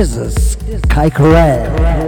Is Kai Corral.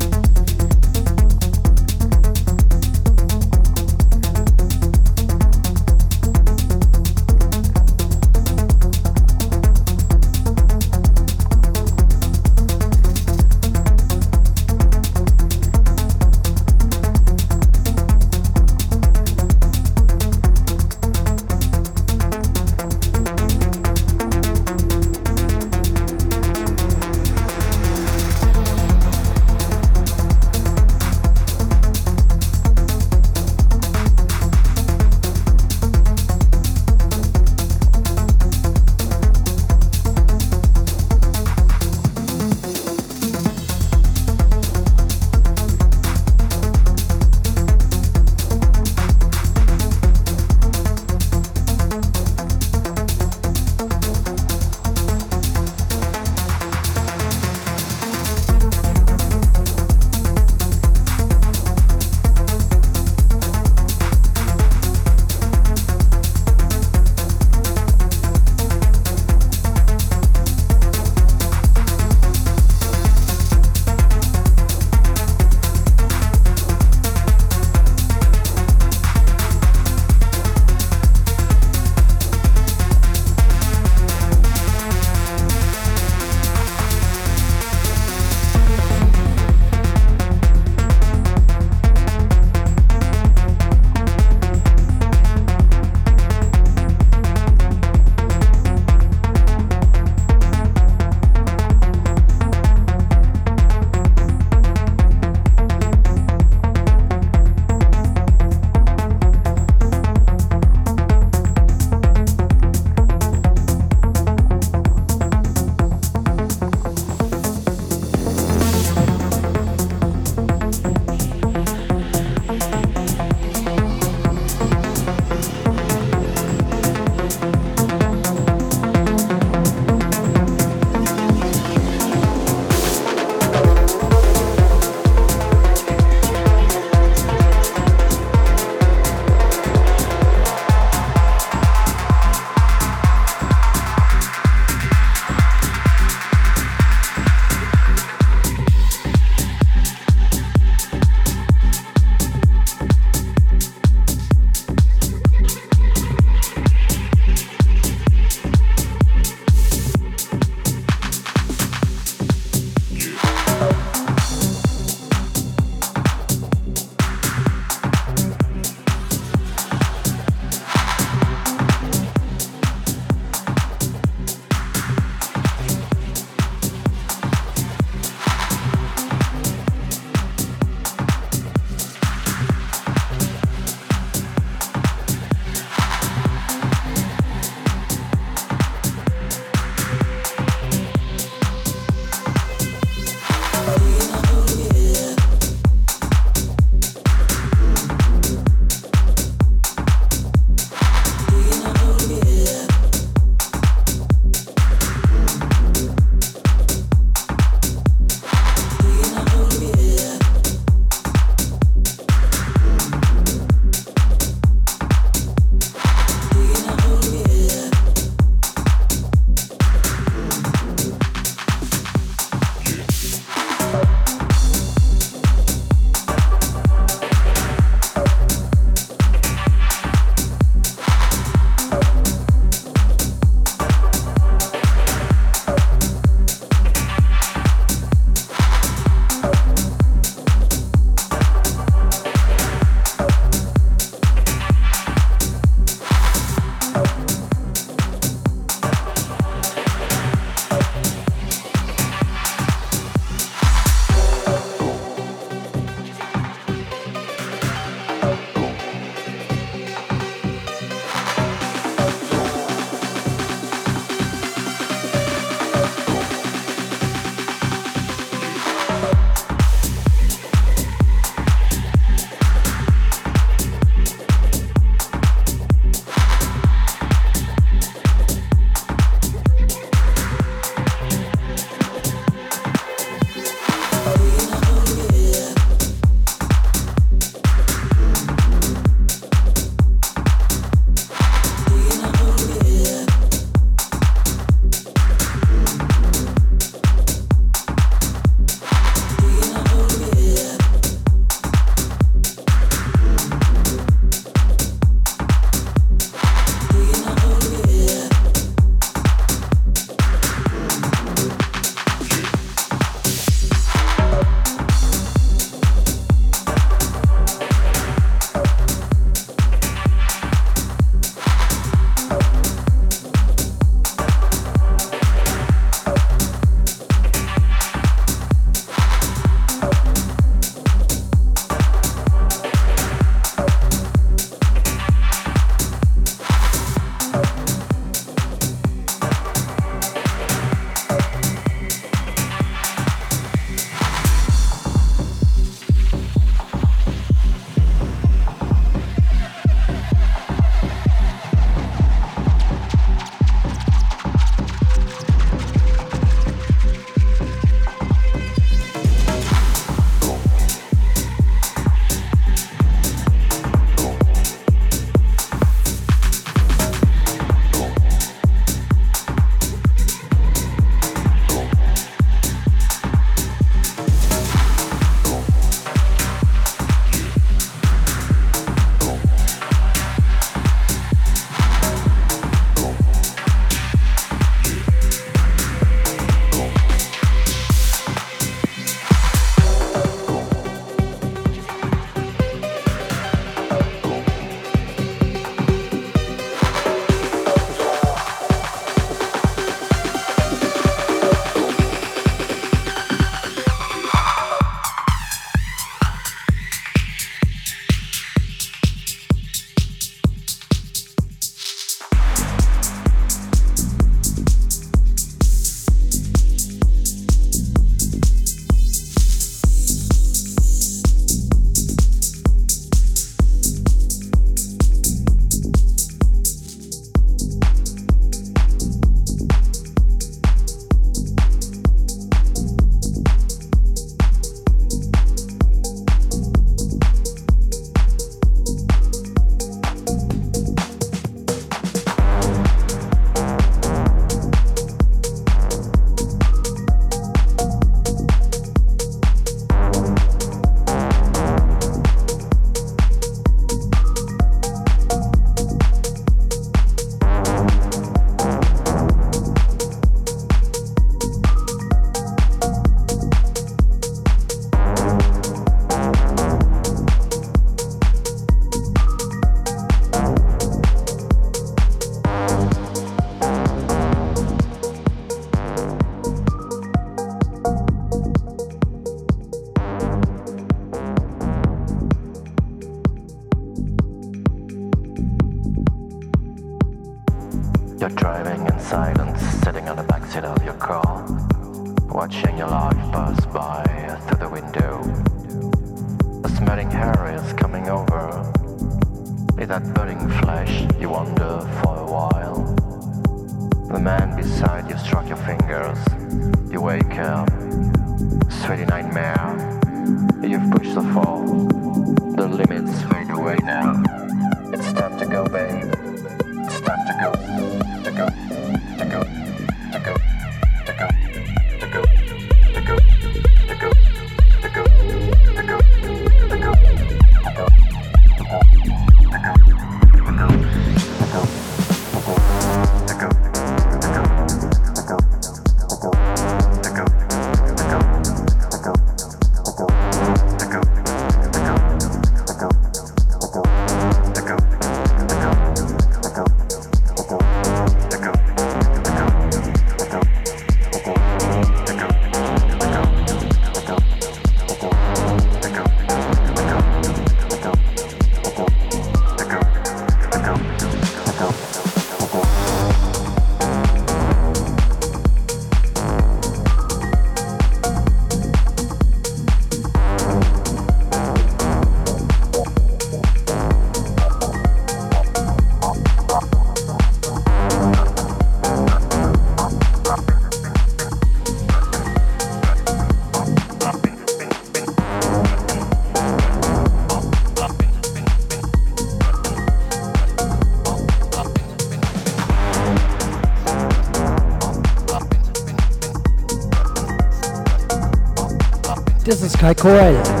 Pascal Coel.